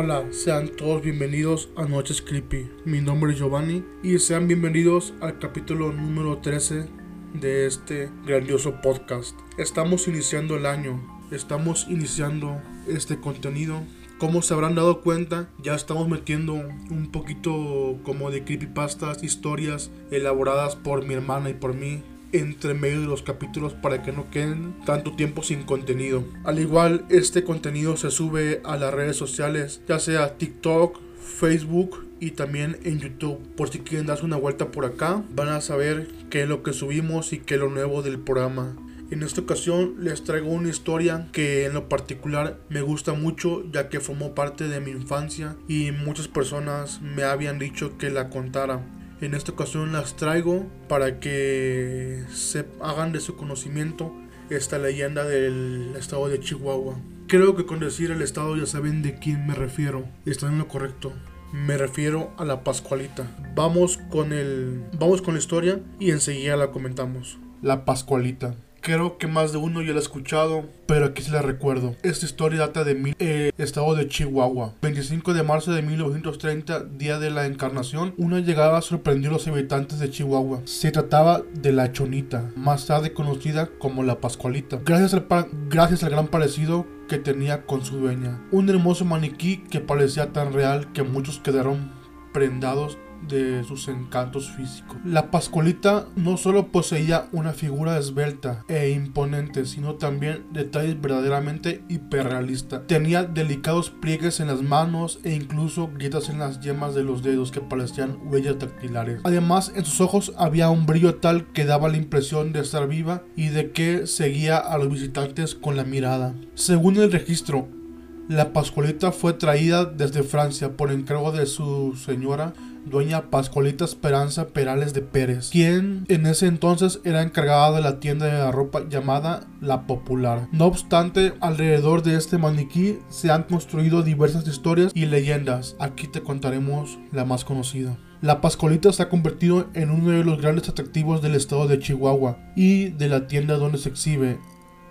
Hola, sean todos bienvenidos a Noches Creepy. Mi nombre es Giovanni y sean bienvenidos al capítulo número 13 de este grandioso podcast. Estamos iniciando el año, estamos iniciando este contenido. Como se habrán dado cuenta, ya estamos metiendo un poquito como de creepypastas, historias elaboradas por mi hermana y por mí entre medio de los capítulos para que no queden tanto tiempo sin contenido. Al igual, este contenido se sube a las redes sociales, ya sea TikTok, Facebook y también en YouTube. Por si quieren darse una vuelta por acá, van a saber qué es lo que subimos y qué es lo nuevo del programa. En esta ocasión les traigo una historia que en lo particular me gusta mucho ya que formó parte de mi infancia y muchas personas me habían dicho que la contara. En esta ocasión las traigo para que se hagan de su conocimiento esta leyenda del estado de Chihuahua. Creo que con decir el estado ya saben de quién me refiero. Están en lo correcto. Me refiero a la Pascualita. Vamos con el vamos con la historia y enseguida la comentamos. La Pascualita. Creo que más de uno ya lo ha escuchado, pero aquí se la recuerdo. Esta historia data de mi eh, estado de Chihuahua. 25 de marzo de 1930, día de la encarnación, una llegada sorprendió a los habitantes de Chihuahua. Se trataba de la Chonita, más tarde conocida como la Pascualita. Gracias al, gracias al gran parecido que tenía con su dueña. Un hermoso maniquí que parecía tan real que muchos quedaron prendados de sus encantos físicos. La Pascualita no solo poseía una figura esbelta e imponente, sino también detalles verdaderamente hiperrealistas. Tenía delicados pliegues en las manos e incluso grietas en las yemas de los dedos que parecían huellas dactilares. Además, en sus ojos había un brillo tal que daba la impresión de estar viva y de que seguía a los visitantes con la mirada. Según el registro, la Pascualita fue traída desde Francia por encargo de su señora dueña Pascualita Esperanza Perales de Pérez, quien en ese entonces era encargada de la tienda de la ropa llamada La Popular. No obstante, alrededor de este maniquí se han construido diversas historias y leyendas. Aquí te contaremos la más conocida. La Pascualita se ha convertido en uno de los grandes atractivos del estado de Chihuahua y de la tienda donde se exhibe.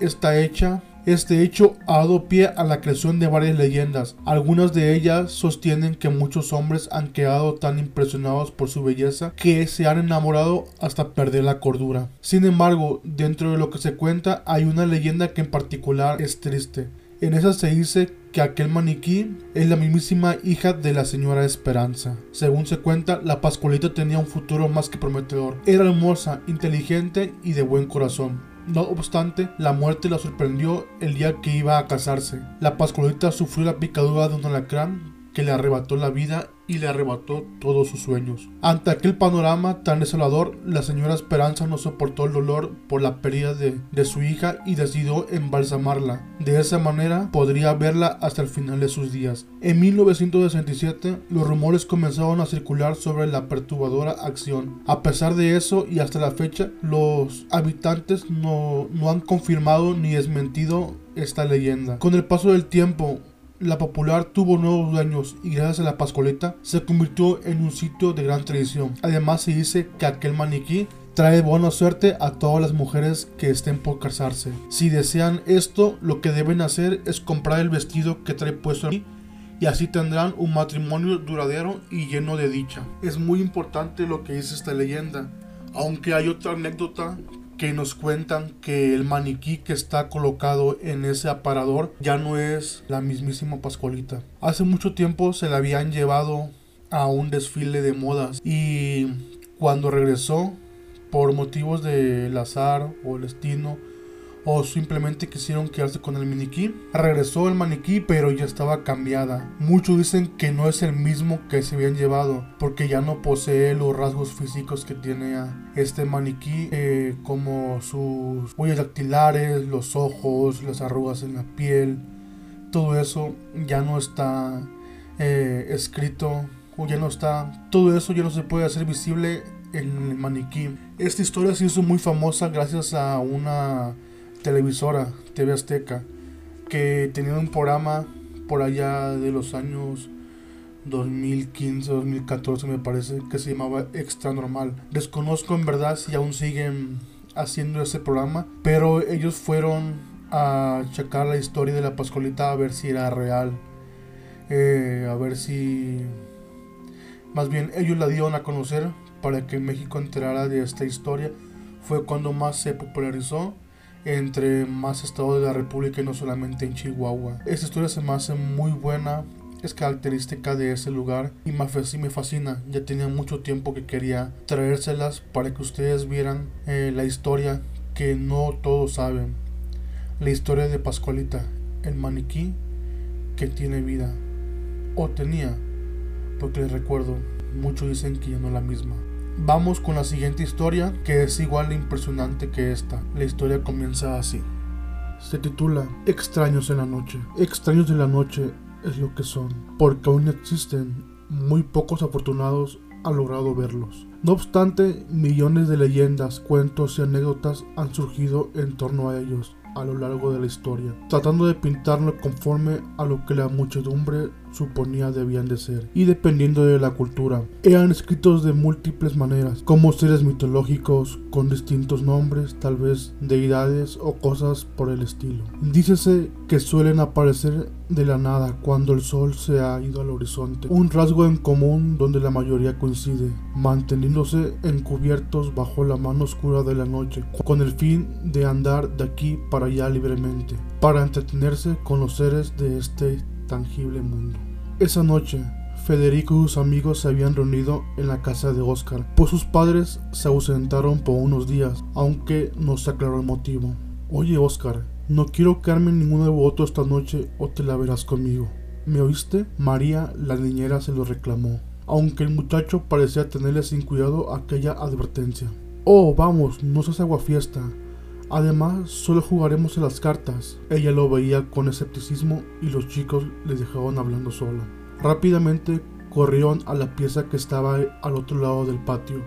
Está hecha este hecho ha dado pie a la creación de varias leyendas. Algunas de ellas sostienen que muchos hombres han quedado tan impresionados por su belleza que se han enamorado hasta perder la cordura. Sin embargo, dentro de lo que se cuenta hay una leyenda que en particular es triste. En esa se dice que aquel maniquí es la mismísima hija de la señora Esperanza. Según se cuenta, la Pascualita tenía un futuro más que prometedor. Era hermosa, inteligente y de buen corazón. No obstante, la muerte la sorprendió el día que iba a casarse. La Pascualita sufrió la picadura de un alacrán que le arrebató la vida y le arrebató todos sus sueños. Ante aquel panorama tan desolador, la señora Esperanza no soportó el dolor por la pérdida de, de, su hija y decidió embalsamarla. De esa manera podría verla hasta el final de sus días. En 1967, los rumores comenzaron a circular sobre la perturbadora acción. A pesar de eso y hasta la fecha, los habitantes no, no han confirmado ni desmentido esta leyenda. Con el paso del tiempo, la popular tuvo nuevos dueños y gracias a la Pascualeta se convirtió en un sitio de gran tradición. Además se dice que aquel maniquí trae buena suerte a todas las mujeres que estén por casarse. Si desean esto, lo que deben hacer es comprar el vestido que trae puesto aquí y así tendrán un matrimonio duradero y lleno de dicha. Es muy importante lo que dice esta leyenda, aunque hay otra anécdota que nos cuentan que el maniquí que está colocado en ese aparador ya no es la mismísima Pascualita. Hace mucho tiempo se la habían llevado a un desfile de modas y cuando regresó por motivos del azar o el destino o simplemente quisieron quedarse con el maniquí. Regresó el maniquí, pero ya estaba cambiada. Muchos dicen que no es el mismo que se habían llevado, porque ya no posee los rasgos físicos que tiene este maniquí, eh, como sus huellas dactilares, los ojos, las arrugas en la piel. Todo eso ya no está eh, escrito o ya no está. Todo eso ya no se puede hacer visible en el maniquí. Esta historia se hizo muy famosa gracias a una televisora, TV Azteca, que tenía un programa por allá de los años 2015, 2014 me parece, que se llamaba Extra Normal. Desconozco en verdad si aún siguen haciendo ese programa, pero ellos fueron a checar la historia de la Pascualita a ver si era real. eh, a ver si... Más bien, ellos la dieron a conocer para que México enterara de esta historia. Fue cuando más se popularizó entre más estados de la República y no solamente en Chihuahua. Esta historia se me hace muy buena, es característica de ese lugar y me fascina. Ya tenía mucho tiempo que quería traérselas para que ustedes vieran eh, la historia que no todos saben. La historia de Pascualita, el maniquí que tiene vida. O tenía, porque les recuerdo, muchos dicen que ya no es la misma. Vamos con la siguiente historia, que es igual de impresionante que esta. La historia comienza así. Se titula Extraños en la noche. Extraños de la noche es lo que son, porque aún existen muy pocos afortunados han logrado verlos. No obstante, millones de leyendas, cuentos y anécdotas han surgido en torno a ellos a lo largo de la historia, tratando de pintarlo conforme a lo que la muchedumbre suponía debían de ser, y dependiendo de la cultura. Eran escritos de múltiples maneras, como seres mitológicos con distintos nombres, tal vez deidades o cosas por el estilo. Dícese que suelen aparecer de la nada cuando el sol se ha ido al horizonte, un rasgo en común donde la mayoría coincide, manteniéndose encubiertos bajo la mano oscura de la noche, con el fin de andar de aquí para allá libremente, para entretenerse con los seres de este tangible mundo. Esa noche, Federico y sus amigos se habían reunido en la casa de Oscar, pues sus padres se ausentaron por unos días, aunque no se aclaró el motivo. Oye Oscar, no quiero quedarme en ningún de voto esta noche o te la verás conmigo. ¿Me oíste? María, la niñera, se lo reclamó, aunque el muchacho parecía tenerle sin cuidado aquella advertencia. Oh, vamos, no seas fiesta. Además, solo jugaremos en las cartas. Ella lo veía con escepticismo y los chicos les dejaban hablando sola. Rápidamente corrieron a la pieza que estaba al otro lado del patio,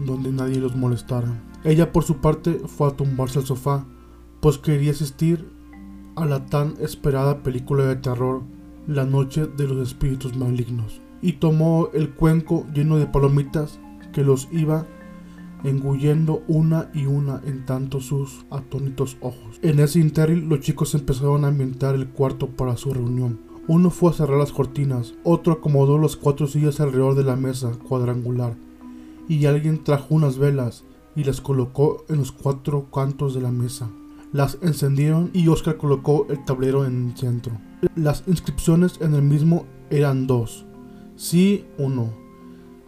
donde nadie los molestara. Ella por su parte fue a tumbarse al sofá, pues quería asistir a la tan esperada película de terror La Noche de los Espíritus Malignos, y tomó el cuenco lleno de palomitas que los iba engullendo una y una en tanto sus atónitos ojos. En ese interil los chicos empezaron a ambientar el cuarto para su reunión. Uno fue a cerrar las cortinas, otro acomodó las cuatro sillas alrededor de la mesa cuadrangular, y alguien trajo unas velas y las colocó en los cuatro cantos de la mesa. Las encendieron y Oscar colocó el tablero en el centro. Las inscripciones en el mismo eran dos, sí o no.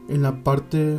En la parte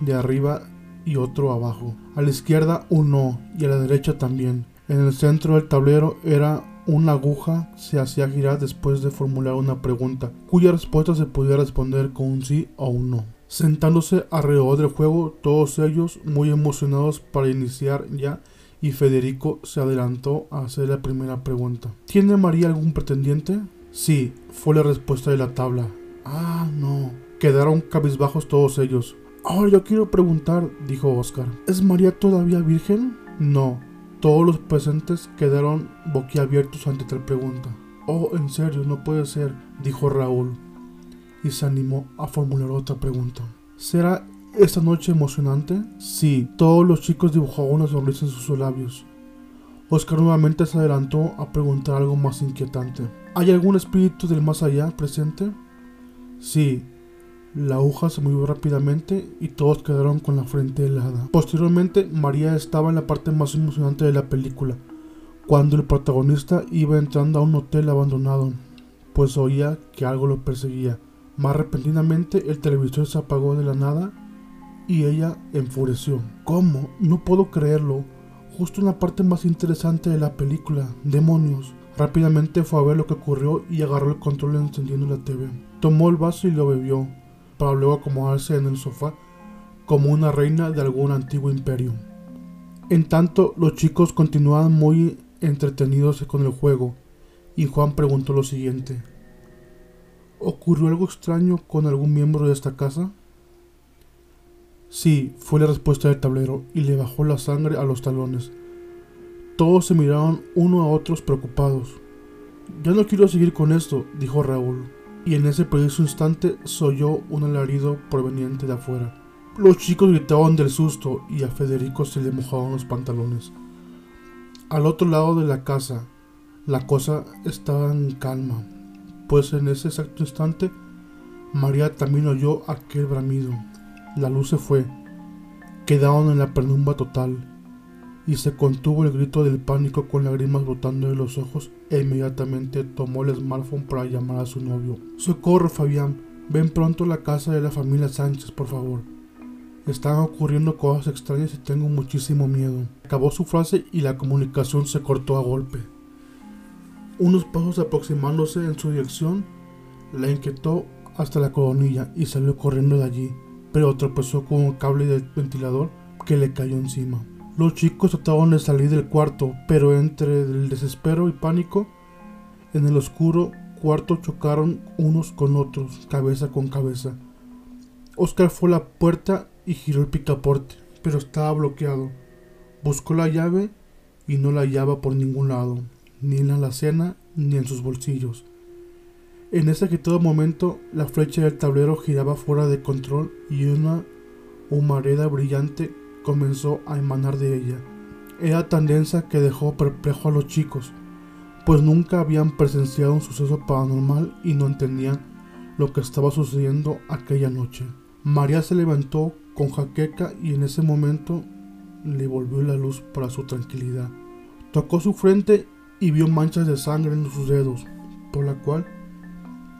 de arriba y otro abajo. A la izquierda uno y a la derecha también. En el centro del tablero era una aguja se hacía girar después de formular una pregunta, cuya respuesta se podía responder con un sí o un no. Sentándose alrededor del juego, todos ellos muy emocionados para iniciar ya, y Federico se adelantó a hacer la primera pregunta. ¿Tiene María algún pretendiente? Sí, fue la respuesta de la tabla. Ah, no. Quedaron cabizbajos todos ellos. Ahora yo quiero preguntar, dijo Oscar, ¿es María todavía virgen? No. Todos los presentes quedaron boquiabiertos ante tal pregunta. Oh, en serio, no puede ser, dijo Raúl, y se animó a formular otra pregunta. ¿Será esta noche emocionante? Sí, todos los chicos dibujaron una sonrisa en sus labios. Oscar nuevamente se adelantó a preguntar algo más inquietante. ¿Hay algún espíritu del más allá presente? Sí, la aguja se movió rápidamente y todos quedaron con la frente helada. Posteriormente, María estaba en la parte más emocionante de la película, cuando el protagonista iba entrando a un hotel abandonado, pues oía que algo lo perseguía. Más repentinamente, el televisor se apagó de la nada y ella enfureció. ¿Cómo? No puedo creerlo. Justo en la parte más interesante de la película. Demonios. Rápidamente fue a ver lo que ocurrió y agarró el control encendiendo la TV. Tomó el vaso y lo bebió para luego acomodarse en el sofá como una reina de algún antiguo imperio. En tanto, los chicos continuaban muy entretenidos con el juego, y Juan preguntó lo siguiente. ¿Ocurrió algo extraño con algún miembro de esta casa? Sí, fue la respuesta del tablero, y le bajó la sangre a los talones. Todos se miraron uno a otros preocupados. Ya no quiero seguir con esto, dijo Raúl y en ese preciso instante se oyó un alarido proveniente de afuera. Los chicos gritaban del susto y a Federico se le mojaban los pantalones. Al otro lado de la casa, la cosa estaba en calma, pues en ese exacto instante María también oyó aquel bramido. La luz se fue. Quedaron en la penumbra total y se contuvo el grito del pánico con lágrimas brotando de los ojos e inmediatamente tomó el smartphone para llamar a su novio. Socorro, Fabián, ven pronto a la casa de la familia Sánchez, por favor. Están ocurriendo cosas extrañas y tengo muchísimo miedo. Acabó su frase y la comunicación se cortó a golpe. Unos pasos aproximándose en su dirección, la inquietó hasta la coronilla y salió corriendo de allí, pero tropezó con un cable del ventilador que le cayó encima. Los chicos trataban de salir del cuarto, pero entre el desespero y pánico, en el oscuro cuarto chocaron unos con otros, cabeza con cabeza. Oscar fue a la puerta y giró el picaporte, pero estaba bloqueado. Buscó la llave y no la hallaba por ningún lado, ni en la alacena ni en sus bolsillos. En ese agitado momento, la flecha del tablero giraba fuera de control y una humareda brillante comenzó a emanar de ella. Era tan densa que dejó perplejo a los chicos, pues nunca habían presenciado un suceso paranormal y no entendían lo que estaba sucediendo aquella noche. María se levantó con jaqueca y en ese momento le volvió la luz para su tranquilidad. Tocó su frente y vio manchas de sangre en sus dedos, por la cual,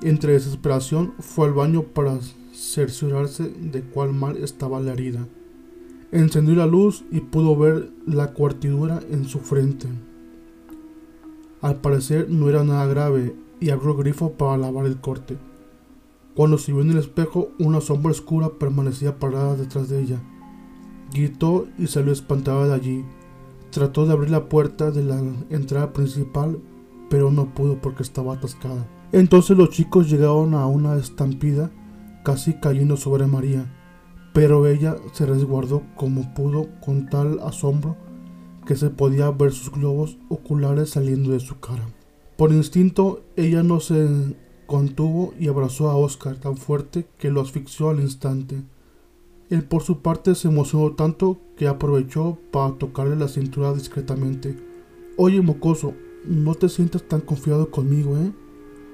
entre desesperación, fue al baño para cerciorarse de cuál mal estaba la herida. Encendió la luz y pudo ver la cuartidura en su frente. Al parecer no era nada grave y abrió el grifo para lavar el corte. Cuando se vio en el espejo, una sombra oscura permanecía parada detrás de ella. Gritó y salió espantada de allí. Trató de abrir la puerta de la entrada principal, pero no pudo porque estaba atascada. Entonces los chicos llegaron a una estampida, casi cayendo sobre María pero ella se resguardó como pudo con tal asombro que se podía ver sus globos oculares saliendo de su cara. Por instinto, ella no se contuvo y abrazó a Oscar tan fuerte que lo asfixió al instante. Él por su parte se emocionó tanto que aprovechó para tocarle la cintura discretamente. Oye, mocoso, no te sientas tan confiado conmigo, ¿eh?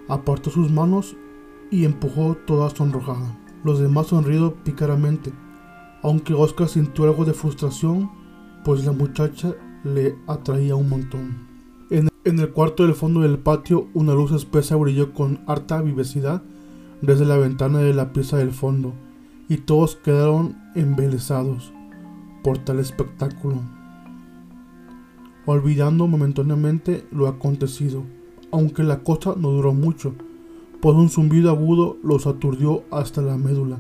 Apartó sus manos y empujó toda sonrojada. Los demás sonrieron pícaramente, aunque Oscar sintió algo de frustración, pues la muchacha le atraía un montón. En, el cuarto del fondo del patio, una luz espesa brilló con harta vivacidad desde la ventana de la pieza del fondo, y todos quedaron embelesados por tal espectáculo, olvidando momentáneamente lo acontecido, aunque la cosa no duró mucho, pues un zumbido agudo los aturdió hasta la médula,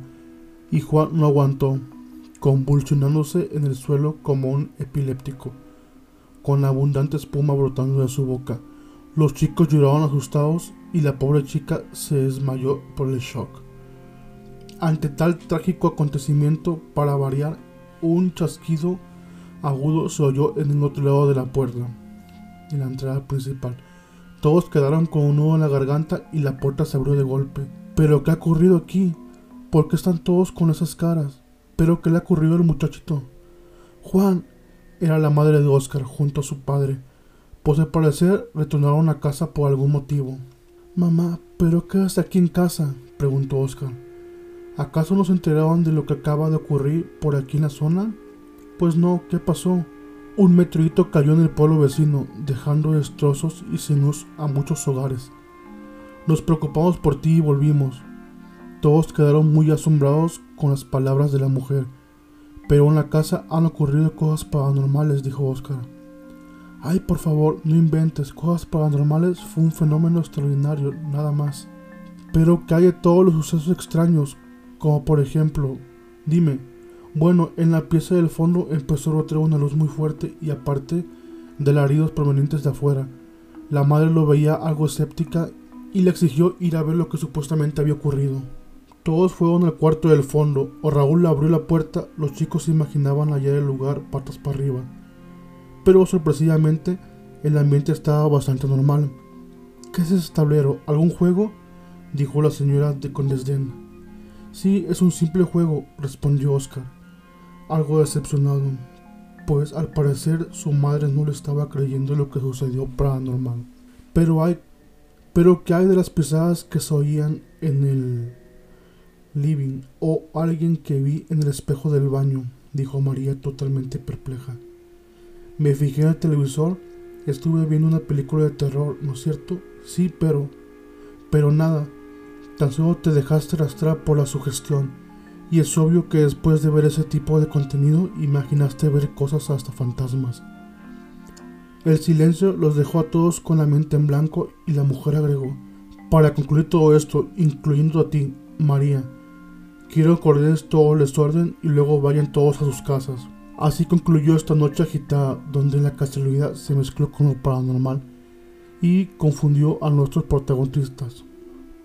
y Juan no aguantó, convulsionándose en el suelo como un epiléptico, con abundante espuma brotando de su boca. Los chicos lloraban asustados y la pobre chica se desmayó por el shock. Ante tal trágico acontecimiento, para variar, un chasquido agudo se oyó en el otro lado de la puerta, en la entrada principal. Todos quedaron con un nudo en la garganta y la puerta se abrió de golpe. ¿Pero qué ha ocurrido aquí? ¿Por qué están todos con esas caras? ¿Pero qué le ha ocurrido al muchachito? Juan era la madre de Oscar junto a su padre, pues al parecer retornaron a casa por algún motivo. Mamá, ¿pero qué hace aquí en casa? preguntó Oscar. ¿Acaso no se enteraron de lo que acaba de ocurrir por aquí en la zona? Pues no, ¿qué pasó? Un meteorito cayó en el pueblo vecino, dejando destrozos y sin a muchos hogares. Nos preocupamos por ti y volvimos. Todos quedaron muy asombrados con las palabras de la mujer. Pero en la casa han ocurrido cosas paranormales, dijo Oscar. Ay, por favor, no inventes. Cosas paranormales fue un fenómeno extraordinario, nada más. Pero que hay todos los sucesos extraños, como por ejemplo, dime, bueno, en la pieza del fondo empezó a rotar una luz muy fuerte y aparte de alaridos provenientes de afuera. La madre lo veía algo escéptica y le exigió ir a ver lo que supuestamente había ocurrido. Todos fueron al cuarto del fondo, o Raúl abrió la puerta, los chicos se imaginaban hallar el lugar patas para arriba. Pero sorpresivamente, el ambiente estaba bastante normal. ¿Qué es ese tablero? ¿Algún juego? dijo la señora de con desdén. Sí, es un simple juego, respondió Oscar algo decepcionado, pues al parecer su madre no le estaba creyendo lo que sucedió paranormal. Pero hay Pero ¿qué hay de las pisadas que se oían en el living o alguien que vi en el espejo del baño? dijo María totalmente perpleja. Me fijé en el televisor, estuve viendo una película de terror, ¿no es cierto? Sí, pero... Pero nada, tan solo te dejaste arrastrar por la sugestión. Y es obvio que después de ver ese tipo de contenido imaginaste ver cosas hasta fantasmas. El silencio los dejó a todos con la mente en blanco y la mujer agregó, para concluir todo esto, incluyendo a ti, María, quiero que ordenes todo el desorden y luego vayan todos a sus casas. Así concluyó esta noche agitada, donde la casualidad se mezcló con lo paranormal y confundió a nuestros protagonistas.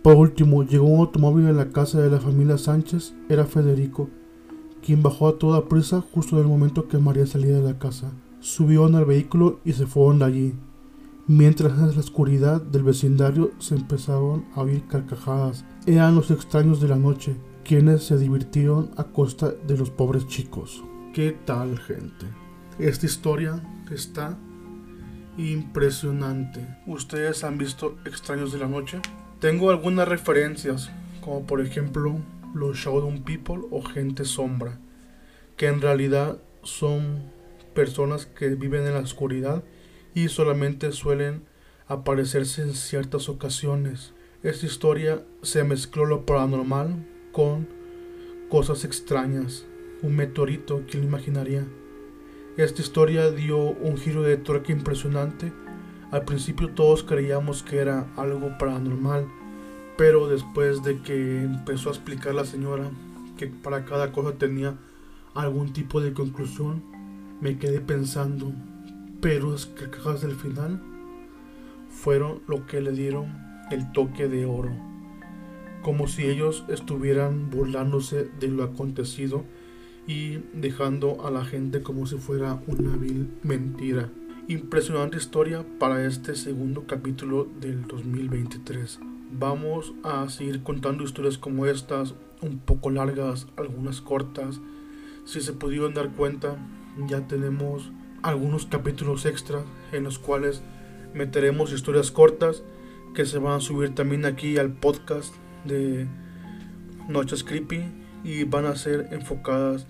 Por último, llegó un automóvil a la casa de la familia Sánchez, era Federico, quien bajó a toda prisa justo en el momento que María salía de la casa. Subió en el vehículo y se fueron de allí. Mientras en la oscuridad del vecindario se empezaron a oír carcajadas. Eran los extraños de la noche, quienes se divirtieron a costa de los pobres chicos. ¿Qué tal, gente? Esta historia está impresionante. ¿Ustedes han visto Extraños de la Noche? Tengo algunas referencias, como por ejemplo los Shadow People o Gente Sombra, que en realidad son personas que viven en la oscuridad y solamente suelen aparecerse en ciertas ocasiones. Esta historia se mezcló lo paranormal con cosas extrañas. Un meteorito, ¿quién lo imaginaría? Esta historia dio un giro de tuerca impresionante. Al principio todos creíamos que era algo paranormal, pero después de que empezó a explicar la señora que para cada cosa tenía algún tipo de conclusión, me quedé pensando, pero es que cajas del final fueron lo que le dieron el toque de oro, como si ellos estuvieran burlándose de lo acontecido y dejando a la gente como si fuera una vil mentira. Impresionante historia para este segundo capítulo del 2023. Vamos a seguir contando historias como estas, un poco largas, algunas cortas. Si se pudieron dar cuenta, ya tenemos algunos capítulos extra en los cuales meteremos historias cortas que se van a subir también aquí al podcast de Noches Creepy y van a ser enfocadas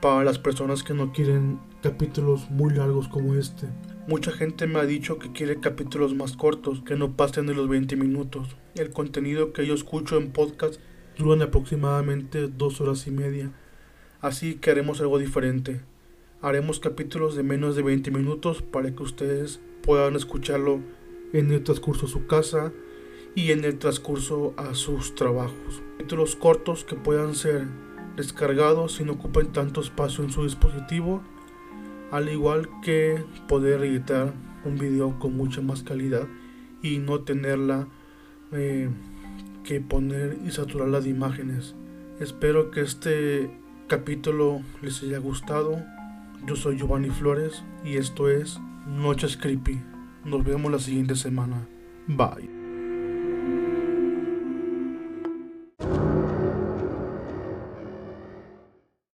para las personas que no quieren capítulos muy largos como este. Mucha gente me ha dicho que quiere capítulos más cortos, que no pasen de los 20 minutos. El contenido que yo escucho en podcast duran aproximadamente dos horas y media, así que haremos algo diferente haremos capítulos de menos de 20 minutos para que ustedes puedan escucharlo en el transcurso a su casa y en el transcurso a sus trabajos. Capítulos cortos que puedan ser descargados y no ocupen tanto espacio en su dispositivo, al igual que poder editar un video con mucha más calidad y no tenerla eh, que poner y saturarla de imágenes. Espero que este capítulo les haya gustado yo soy Giovanni Flores y esto es Noches Creepy. Nos vemos la siguiente semana. Bye.